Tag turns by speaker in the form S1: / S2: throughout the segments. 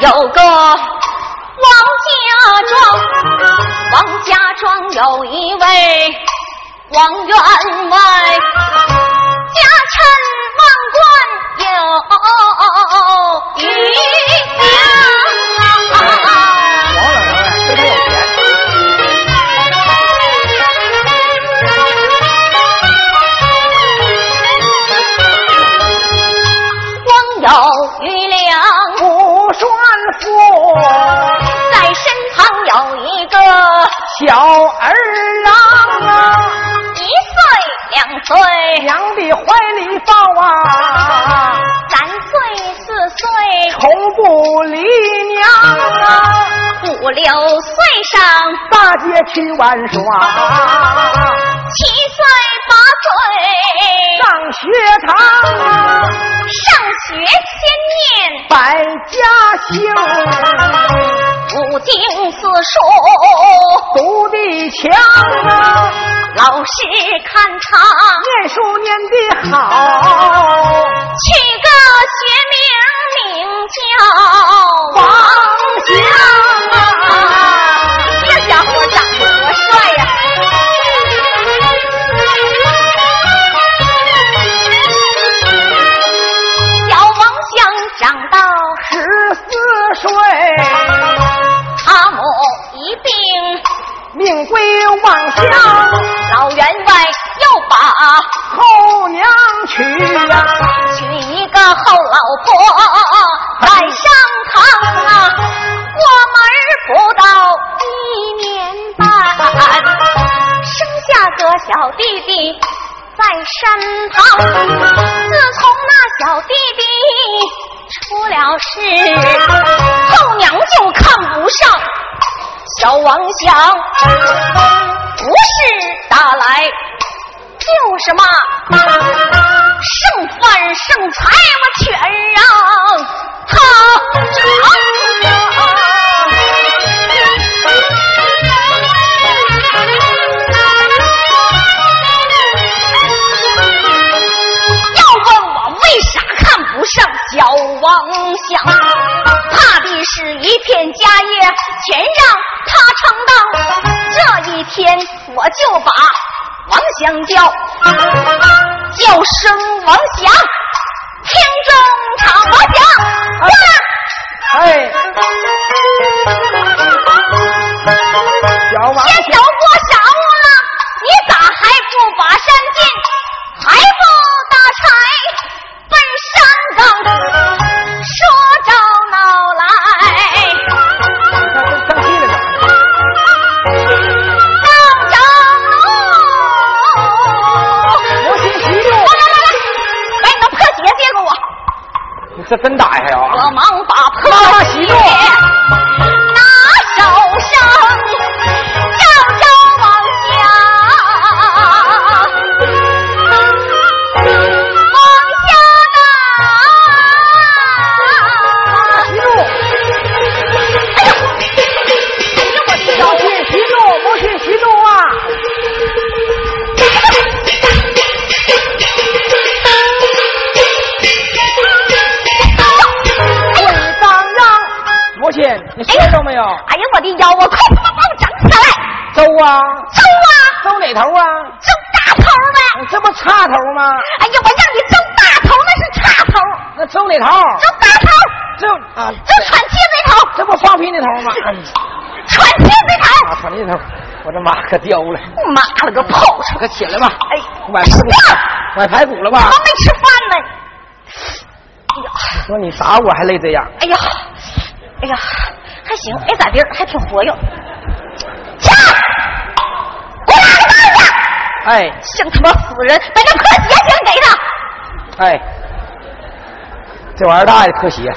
S1: 有个王家庄，王家庄有一位王员六岁上，
S2: 大街去玩耍，
S1: 七岁八岁
S2: 上学堂啊，
S1: 上学先念
S2: 百家姓，
S1: 五经四书，
S2: 读的强啊，
S1: 老师看他
S2: 念书念的好，
S1: 取个学名名叫
S2: 王祥乡，
S1: 老员外又把
S2: 后娘娶呀、
S1: 娶一个后老婆来上堂啊，过门不到一年半，生下个小弟弟在身旁。自从那小弟弟出了事，后娘就看不上小王祥，不是打来就是骂，剩饭剩菜我全让他尝。是一片家业全让他承当。这一天我就把王祥叫，叫声王祥，听中场王祥，过来。
S2: 哎，
S1: 下来！
S2: 周啊，
S1: 周啊，
S2: 周哪头啊？
S1: 周大头呗！
S2: 这不岔头吗？
S1: 哎呀，我让你周大头，那是岔头，
S2: 那周哪头？
S1: 周大头，
S2: 这啊，
S1: 周喘气那头，
S2: 这不放屁那头吗？
S1: 喘气那头。
S2: 啊，喘那头，我这妈可叼了。
S1: 妈了个炮车！
S2: 可起来吧，
S1: 哎，
S2: 买排骨，买排骨了吧
S1: 我？没吃饭呢。哎呀，
S2: 说你打我还累这样，
S1: 哎呀，哎呀，还行，没咋地，还挺活跃。去，给我拿个袋子，
S2: 哎
S1: 像他妈死人，把这破鞋先给他。
S2: 哎，这玩意儿大呀，破鞋。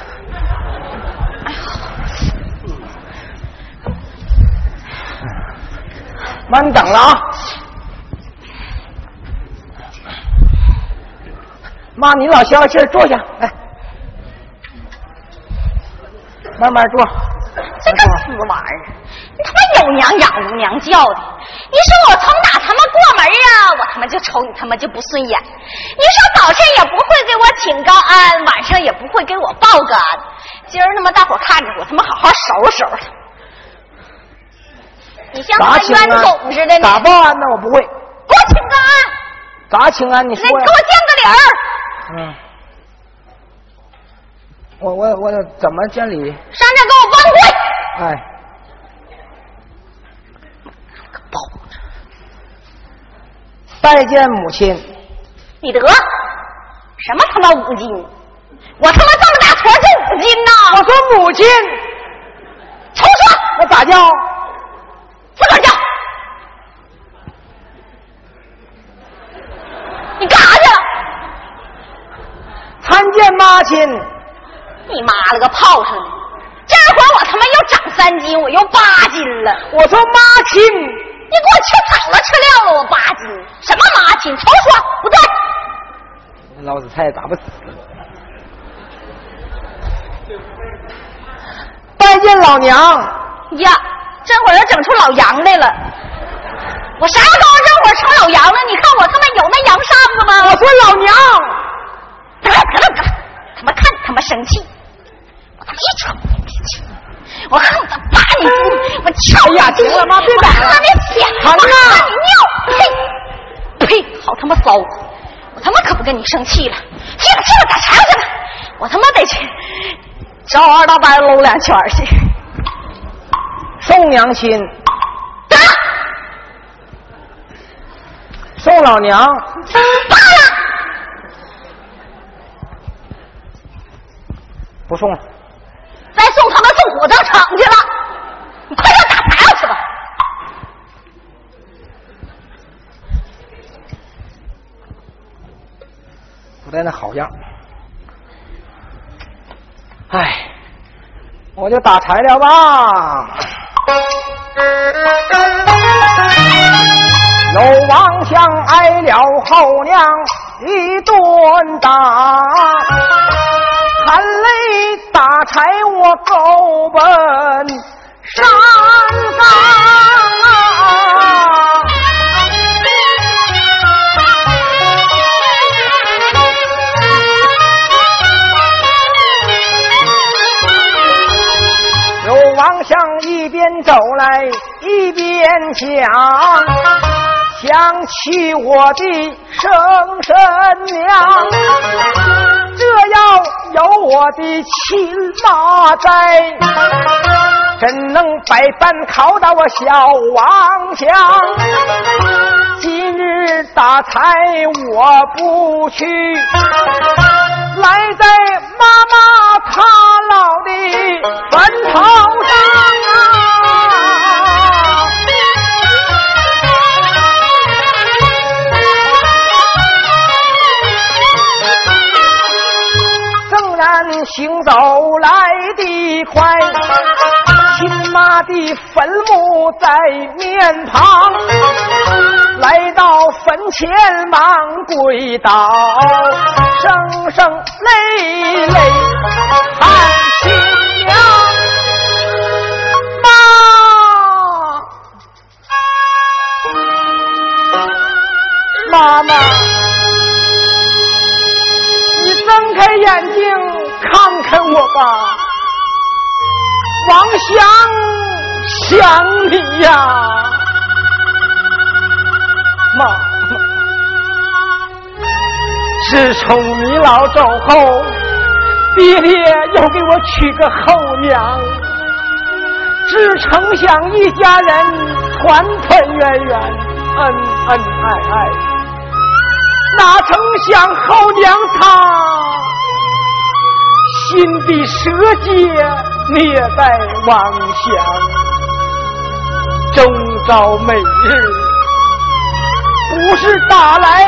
S2: 哎妈，你等了啊！妈，你老消消气儿，坐下，来，慢慢坐。
S1: 这个死玩意儿，你他妈有娘养无娘教的！你说我从哪就瞅你他妈就不顺眼。你说早晨也不会给我请个安，晚上也不会给我报个安。今儿他妈大伙看着我他妈好好收拾收拾。你像他妈冤种似的呢？
S2: 咋报安呢？我不会。给
S1: 我请个安。
S2: 咋请安？你说。
S1: 给我见个礼儿。
S2: 嗯。我我我怎么见礼？
S1: 上这给我弯跪！
S2: 哎，拜见母亲。
S1: 你得什么他妈五斤？我他妈这么大坨是五斤呐！
S2: 我说母亲，
S1: 重说。
S2: 我咋叫？
S1: 自个儿叫。你干啥去了？
S2: 参见妈亲。
S1: 你妈了个炮上的！这会儿我他妈又长三斤，我又八斤了。
S2: 我说妈亲，
S1: 你给我吃草了，吃料了，我八斤。什么妈亲？重说，不对。
S2: 老子菜咋不死？拜见老娘。
S1: 呀，这会儿又整出老杨来了。我啥时候这会儿成老杨了？你看我他妈有那羊扇子吗？
S2: 我说老娘。
S1: 得了得得，他妈看你他妈生气。我他妈一瞅，我恨不得扒你肚，我敲
S2: 呀！行了，妈别打了，
S1: 别血，我看你尿，呸呸，好他妈骚！我他妈可不跟你生气了，去了去了，打柴去了，我他妈得去找我二大伯搂两圈去，
S2: 送娘亲，
S1: 打，
S2: 送老娘，
S1: 罢了，
S2: 不送了。
S1: 再送他们送火葬场去了，你快点打牌去吧。
S2: 不带那好样，哎，我就打柴了吧。有王相挨了后娘一顿打。含泪打柴，我狗奔山岗啊！有王相一边走来一边讲，想起我的生身娘。这要有我的亲妈在，怎能百般拷打我小王强？今日打柴我不去，来在妈妈的坟墓在面旁，来到坟前忙跪倒，声声泪老走后，爹爹又给我娶个后娘，只曾想一家人团团圆圆，恩恩爱爱，哪曾想后娘她。心比蛇蝎灭在妄想，终朝每日不是打来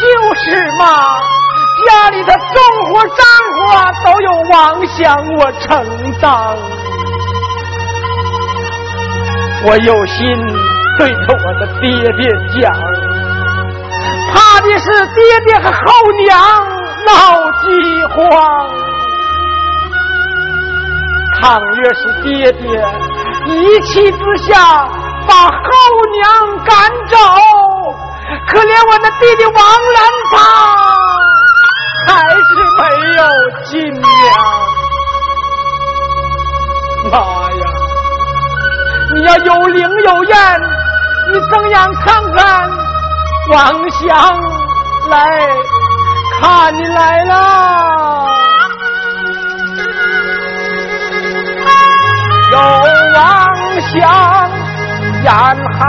S2: 就是骂，家里的重活脏活都有妄想我承担，我有心对着我的爹爹讲，怕的是爹爹和后娘闹饥荒。倘若是爹爹一气之下把后娘赶走，可怜我那弟弟王兰芳还是没有亲娘。妈呀！你要有灵有验，你怎样看看王祥来看你来了。有王祥眼含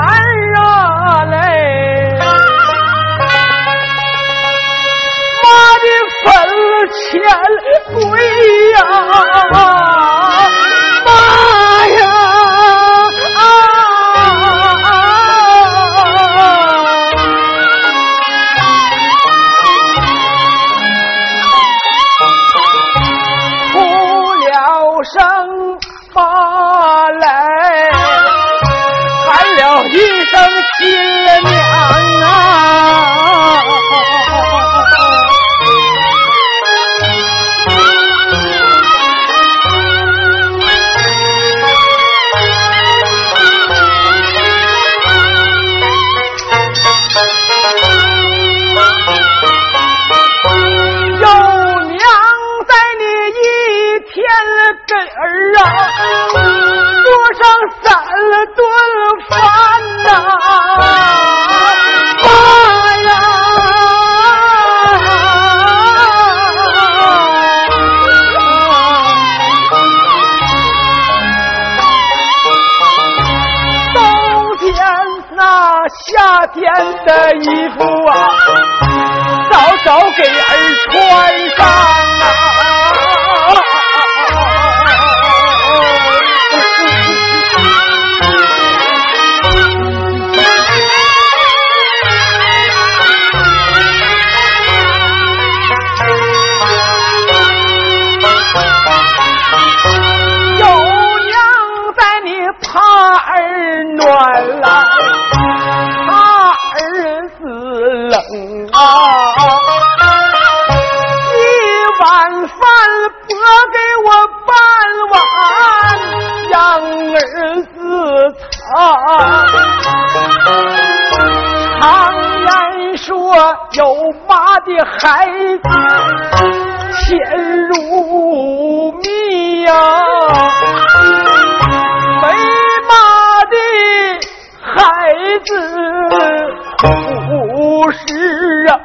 S2: 钱贵呀，妈冷。啊一碗饭拨给我半碗让儿子尝。常言说有妈的孩子甜如蜜呀。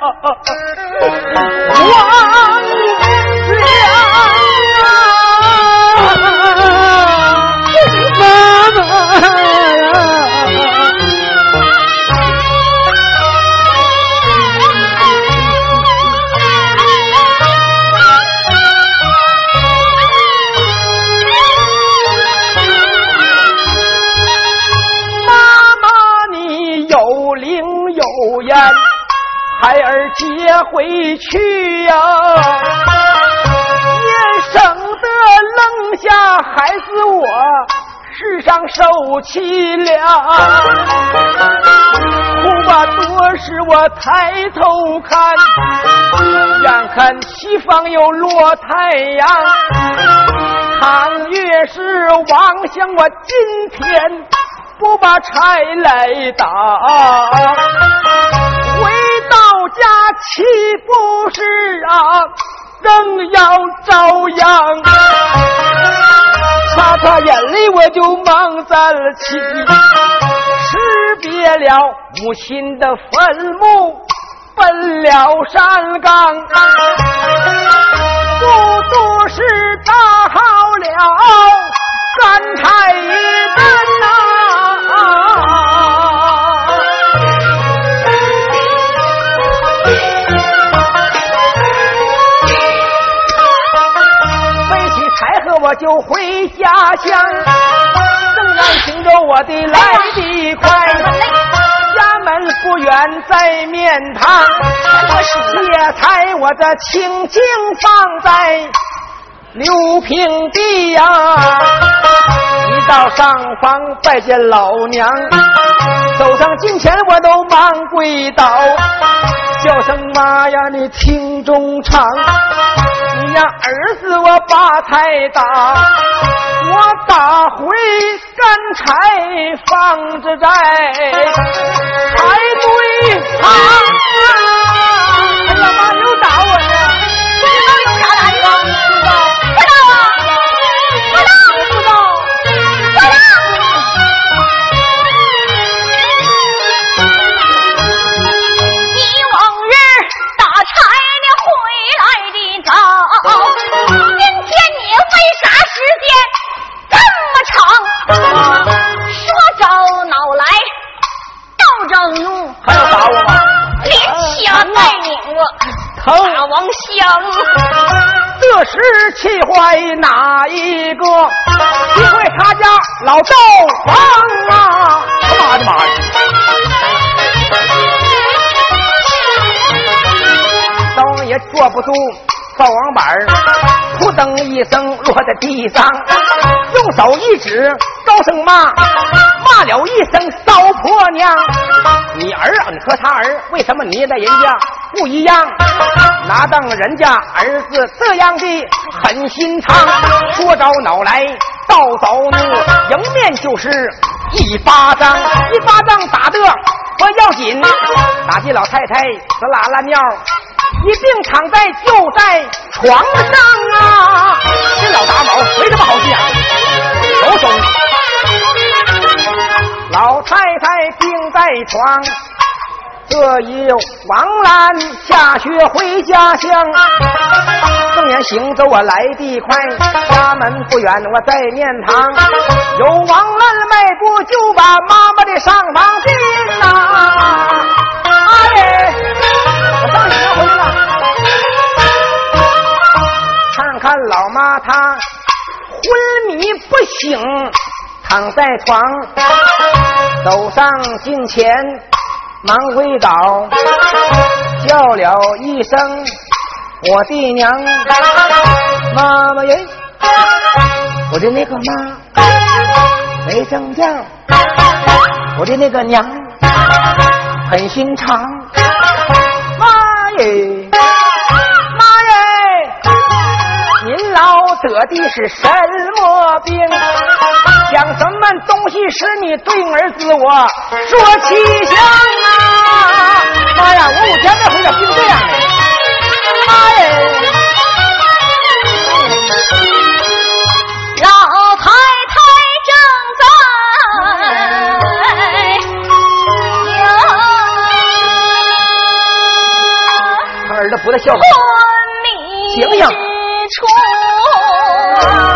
S2: 是去呀，也省得扔下孩子我世上受凄凉。哭吧多时我抬头看，眼看西方又落太阳。倘越是妄想我今天不把柴来打。家岂不是啊，更要遭殃？擦擦眼泪，我就忙在了起，识别了母亲的坟墓，奔了山岗，不都是大好了三太爷我就回家乡，仍然听着我的来的快。家门不远在面堂，野菜我这轻轻放在刘平地呀。一到上房拜见老娘，走上近前我都忙跪倒，叫声妈呀，你听中唱。呀，儿子我把菜打，我打回干柴放着在柴堆旁！哎呀妈，
S1: 间这么长？说着恼来，道着怒，
S2: 还要打我吗？
S1: 连掐带拧啊，
S2: 疼！
S1: 大王香。
S2: 这时气坏哪一个？气坏他家老赵王啊！他妈的妈呀！赵王爷坐不住，赵王板扑噔一声落在地上，用手一指，高声骂，骂了一声骚婆娘。你儿啊，你和他儿为什么你在人家不一样？哪当人家儿子这样的狠心肠，说着恼来道着怒，迎面就是一巴掌，一巴掌打的不要紧，打的老太太直拉拉尿。一病躺在就在床上啊！这老打卯没什么好见，有种！老太太病在床，这一王兰下学回家乡。正眼行走我来得快，家门不远我在面堂，有王兰迈步就把妈妈的上房进呐、哎，老妈她昏迷不醒，躺在床，走上近前忙跪倒，叫了一声我的娘，妈妈耶，我的那个妈没正样，我的那个娘很心肠，妈耶，得的是什么病？讲什么东西使你对儿子我说气象啊？妈呀，我五天没回咋病这样的？妈呀！
S1: 老太太正在
S2: 他儿子不在笑
S1: 昏
S2: 话，
S1: 迷
S2: 醒醒
S1: 之处。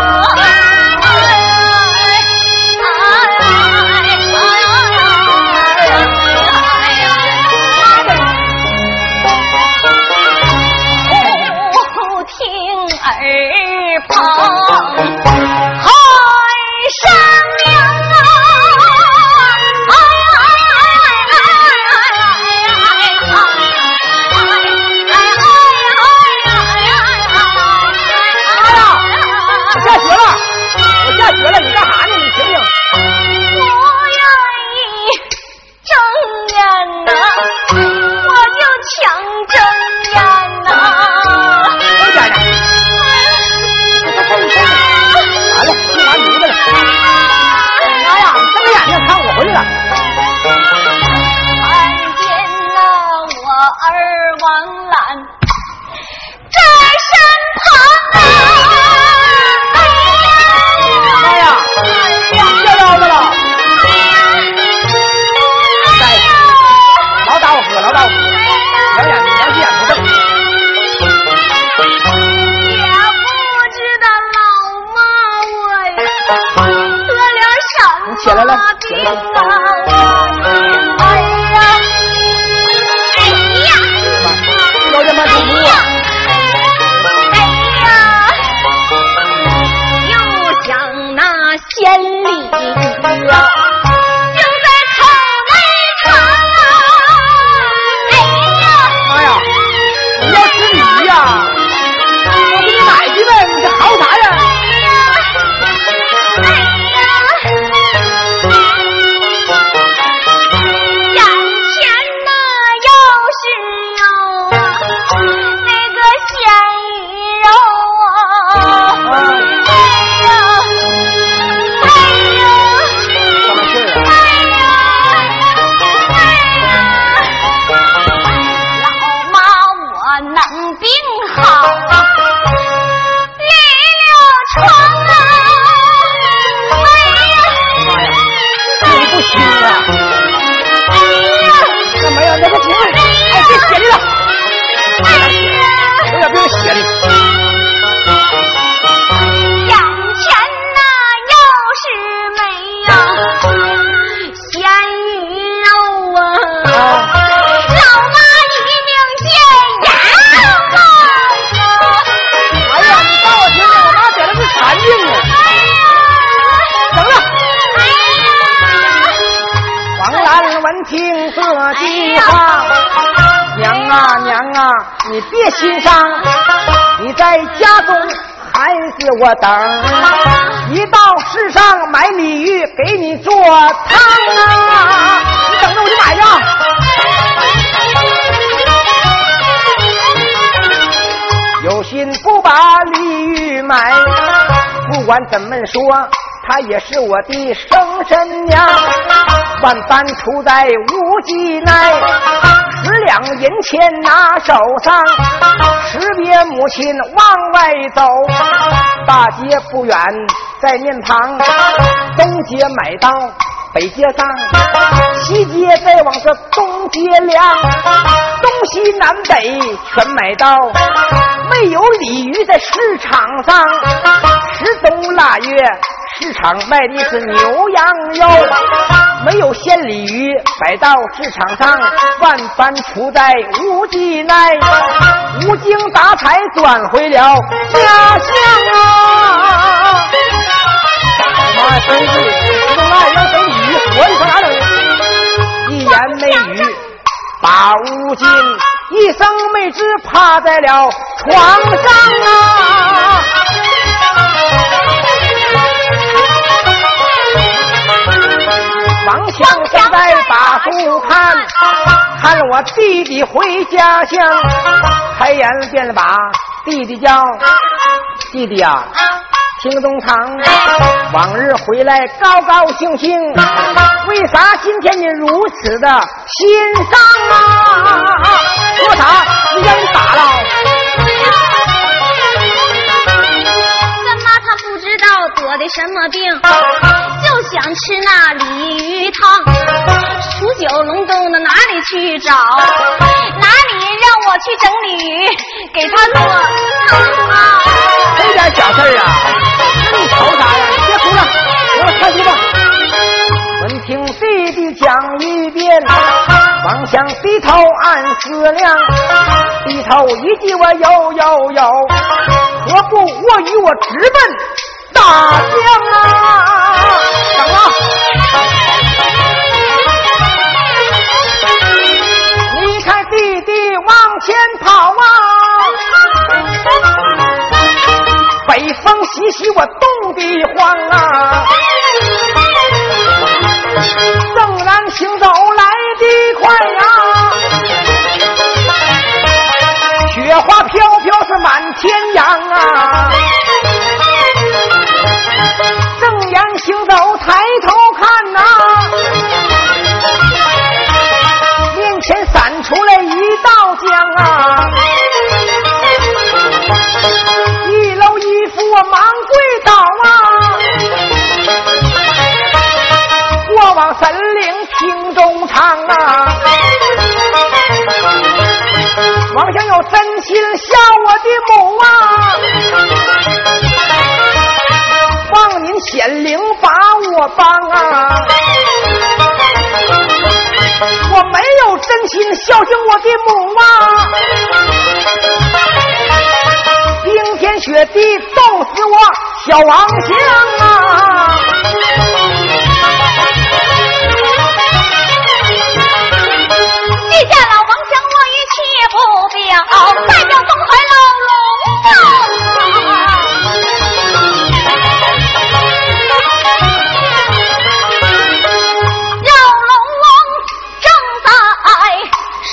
S2: 你别心伤，你在家中还是我等，一到市上买鲤鱼给你做汤啊！你等着我就买去啊。有心不把鲤鱼买，不管怎么说，她也是我的生身娘。万般出在无计奈，十两银钱拿手上，识别母亲往外走。大街不远在面旁，东街买刀北街上，西街再往这东街量，东西南北全买到，没有鲤鱼在市场上，十冬腊月市场卖的是牛羊肉，没有鲜鲤鱼摆到市场上，万般出在无计奈，无精打采转回了家乡啊！妈呀，真是弄那让整鲤鱼活的上哪整？一言没语，把乌金一声没吱，趴在了床上啊！王强正在把书看，看了我弟弟回家乡，开言便把弟弟叫，弟弟呀、听东堂，往日回来高高兴兴，为啥今天你如此的心伤啊？说啥？你让你打了？
S1: 干妈她不知道得的什么病，就想吃那鲤鱼汤。数九龙冬的哪里去找？哪里让我去整鲤鱼给他做汤啊？
S2: 这点小事啊，那你愁啥呀？别哭了，给我开心吧。闻听弟弟讲一遍，王祥低头暗思量，低头一记我有有有，何不我与我直奔大江啊？你看弟弟往前跑啊！北风习习，我冻得慌啊！正然行走来得快呀、雪花飘飘是满天扬啊！正阳行走，抬头闪出来一道江啊！一楼一扶我忙跪倒啊！过往神灵听中唱啊！王想有真心孝我的母啊！望您显灵把我帮啊！我没有真心孝敬我的母啊！冰天雪地冻死我小王祥啊！
S1: 记下老王祥，我一气不表，代表东海老龙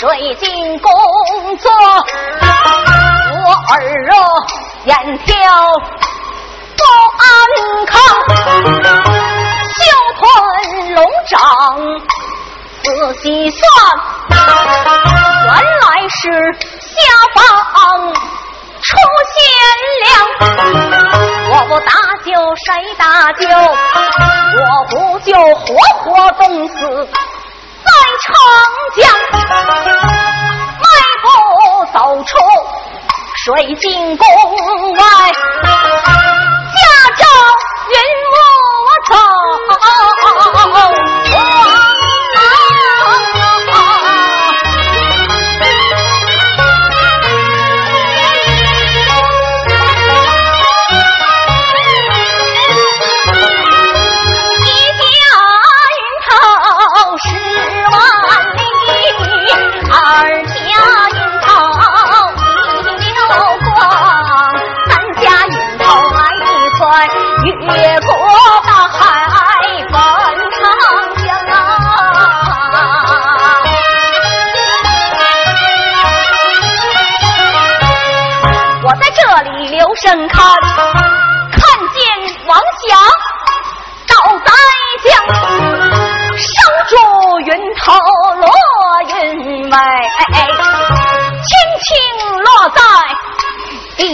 S1: 水晶工作，我儿哦眼挑不安康，袖吞龙掌。仔细算，原来是下房出现了，我不打救谁打救？我不就活活冻死在长江，迈步走出水晶宫外，驾着云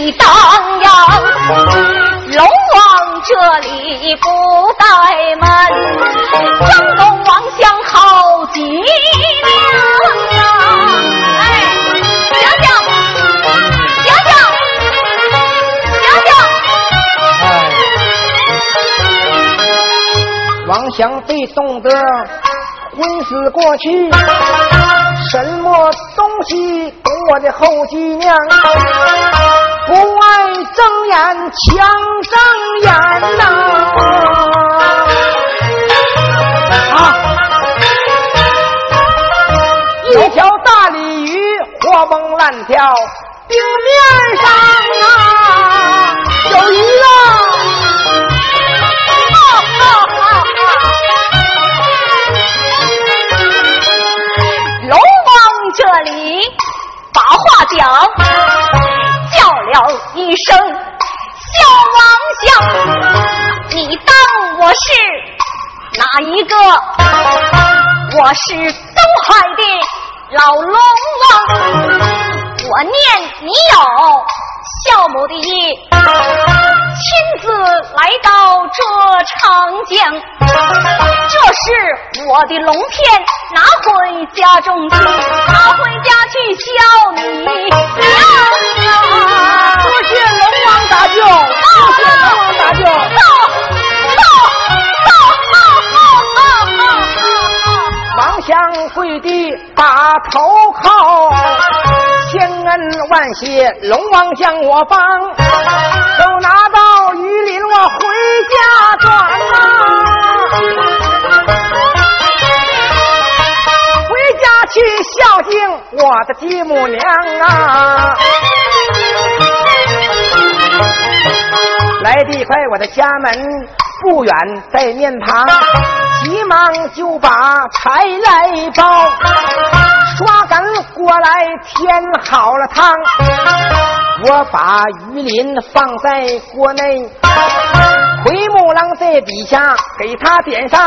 S1: 地当阳。龙王这里不怠慢，张龙王祥好极了呀！哎，想想。
S2: 王祥被冻得昏死过去，什么东西懂我的后脊梁？睁眼强睁眼呐！啊！一条大鲤鱼活蹦乱跳，冰面上
S1: 一声小王相，你当我是哪一个？我是东海的老龙王，我念你有孝母的意，亲自来到这长江，这是我的龙片，拿回家中去，拿回家去孝你娘。
S2: 多谢龙王大舅，多谢龙王大舅。
S1: 到到到
S2: 到！王相跪地把头靠。万谢，龙王将我帮，手拿到榆林，我回家转呐，回家去孝敬我的继母娘啊！来得快，我的家门不远在面旁，急忙就把柴来包。刷干锅来添好了汤，我把鱼鳞放在锅内，奎木狼在底下给他点上，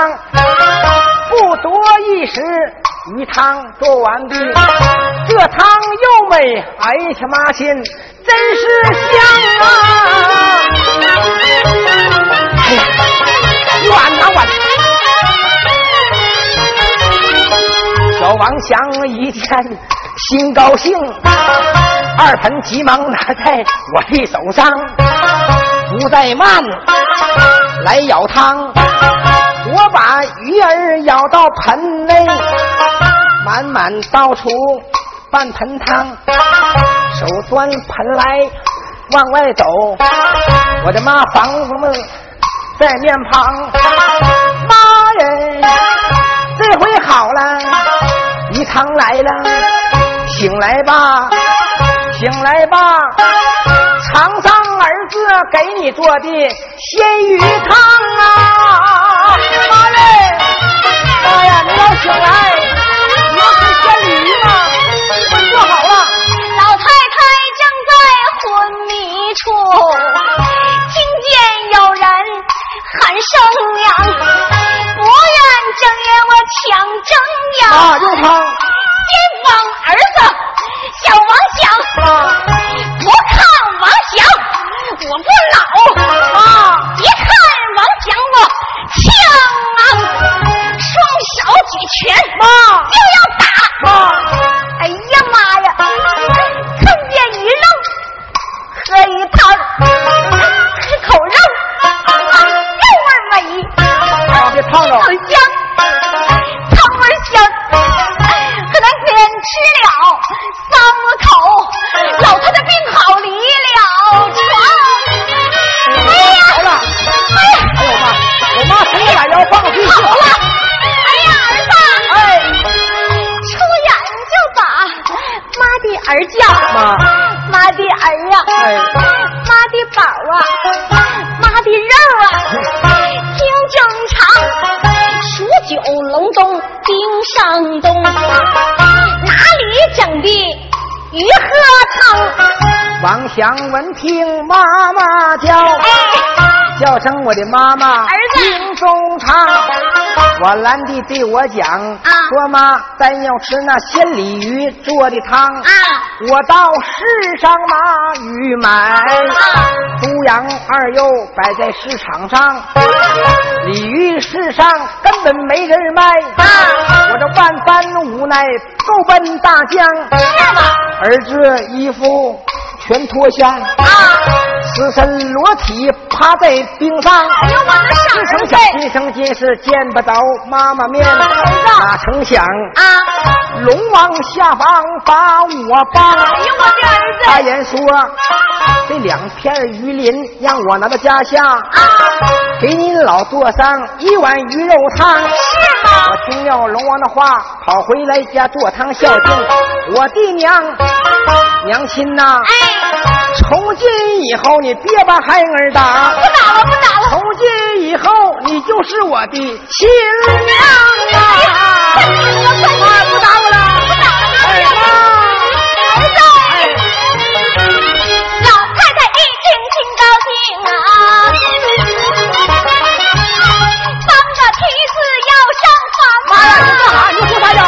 S2: 不多一时，鱼汤做完毕，这汤又美，哎呀妈亲，真是香啊！想一见心高兴，二盆急忙拿在我的手上，不再慢，来舀汤。我把鱼儿舀到盆内，满满倒出半盆汤，手端盆来往外走。我的妈房子们在面旁，妈人，这回好了。鱼汤来了，醒来吧，醒来吧，尝尝儿子给你做的鲜鱼汤啊！妈嘞，妈呀，你要醒来，你要吃鲜鱼吗？我做好了。
S1: 老太太正在昏迷处，听见有人喊声娘。不愿睁眼我抢正呀！
S2: 啊，肉汤。
S1: 冬顶上东，哪里整的鱼和汤？
S2: 王祥闻听妈妈叫，
S1: 哎，
S2: 叫声我的妈妈
S1: 儿子
S2: 听中唱。我兰弟对我讲，说妈，咱要吃那鲜鲤鱼做的汤。
S1: 啊，
S2: 我到市上拿鱼买，猪羊二肉摆在市场上，鲤鱼市上根本没人卖。我这万般无奈，够奔大江。
S1: 是吗？
S2: 儿子衣服全脱下，
S1: 啊，
S2: 赤身裸体趴在冰上。
S1: 哎呦我的傻儿子
S2: 只成想今生今世见不着妈妈面，哪成想
S1: 啊，
S2: 龙王下凡把我帮。
S1: 哎呦我的儿子
S2: 大
S1: 子
S2: 言说，这两片鱼鳞让我拿到家乡，
S1: 啊，
S2: 给你老做上一碗鱼肉汤。
S1: 是吗？
S2: 我听了龙王的话，跑回来家做汤孝敬我的娘。娘亲呐、
S1: 哎，
S2: 从今以后你别把孩儿打，
S1: 不打了不打了，
S2: 从今以后你就是我的亲娘啊！
S1: 快停了快停了，
S2: 妈不打我了，
S1: 不打了，
S2: 哎
S1: 儿
S2: 妈。
S1: 子，老太太一听挺高兴啊，帮着梯子要上房
S2: 妈呀，你干
S1: 啊
S2: 啥？，你说啥呀？